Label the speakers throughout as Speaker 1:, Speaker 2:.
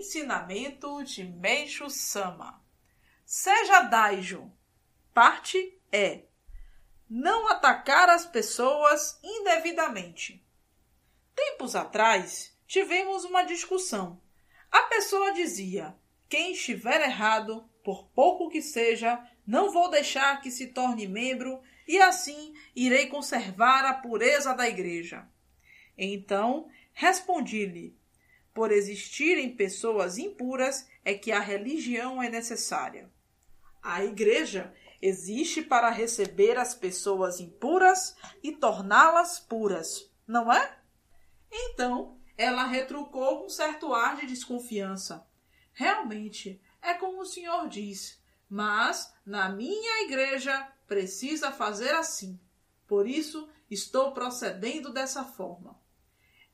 Speaker 1: Ensinamento de Meixo Sama. Seja Daijo. Parte é não atacar as pessoas indevidamente. Tempos atrás, tivemos uma discussão. A pessoa dizia: quem estiver errado, por pouco que seja, não vou deixar que se torne membro e assim irei conservar a pureza da igreja. Então respondi-lhe: por existirem pessoas impuras é que a religião é necessária. A igreja existe para receber as pessoas impuras e torná-las puras, não é? Então, ela retrucou com certo ar de desconfiança. Realmente, é como o senhor diz, mas na minha igreja precisa fazer assim. Por isso, estou procedendo dessa forma.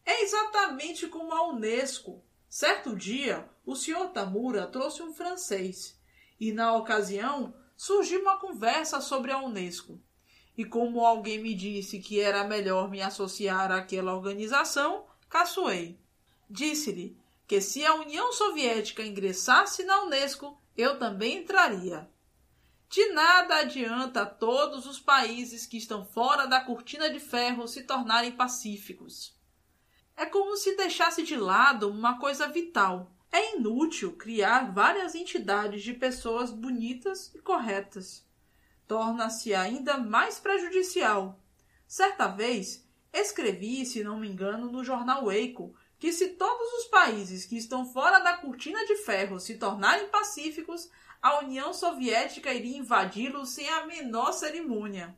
Speaker 1: É exatamente como a Unesco. Certo dia, o senhor Tamura trouxe um francês e, na ocasião, surgiu uma conversa sobre a Unesco. E como alguém me disse que era melhor me associar àquela organização, caçoei. Disse-lhe que se a União Soviética ingressasse na Unesco, eu também entraria. De nada adianta todos os países que estão fora da cortina de ferro se tornarem pacíficos. É como se deixasse de lado uma coisa vital. É inútil criar várias entidades de pessoas bonitas e corretas. Torna-se ainda mais prejudicial. Certa vez, escrevi, se não me engano, no jornal Eiko, que se todos os países que estão fora da cortina de ferro se tornarem pacíficos, a União Soviética iria invadi-los sem a menor cerimônia.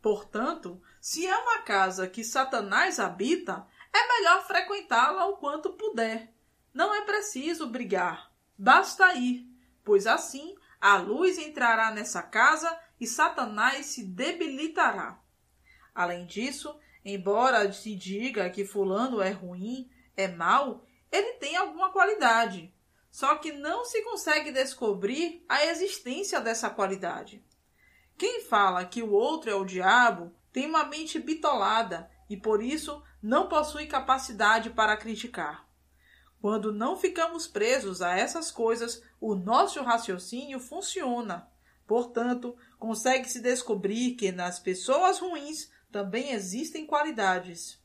Speaker 1: Portanto, se é uma casa que Satanás habita, é melhor frequentá-la o quanto puder. Não é preciso brigar, basta ir, pois assim a luz entrará nessa casa e Satanás se debilitará. Além disso, embora se diga que Fulano é ruim, é mau, ele tem alguma qualidade. Só que não se consegue descobrir a existência dessa qualidade. Quem fala que o outro é o diabo tem uma mente bitolada e por isso não possui capacidade para criticar. Quando não ficamos presos a essas coisas, o nosso raciocínio funciona. Portanto, consegue-se descobrir que nas pessoas ruins também existem qualidades.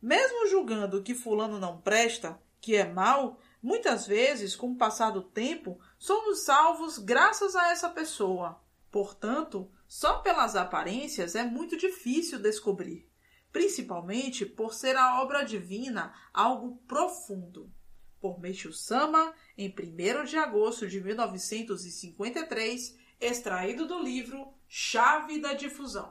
Speaker 1: Mesmo julgando que fulano não presta, que é mau, muitas vezes, com o passar do tempo, somos salvos graças a essa pessoa. Portanto, só pelas aparências é muito difícil descobrir principalmente por ser a obra divina algo profundo. Por Meishu Sama, em 1 de agosto de 1953, extraído do livro Chave da Difusão.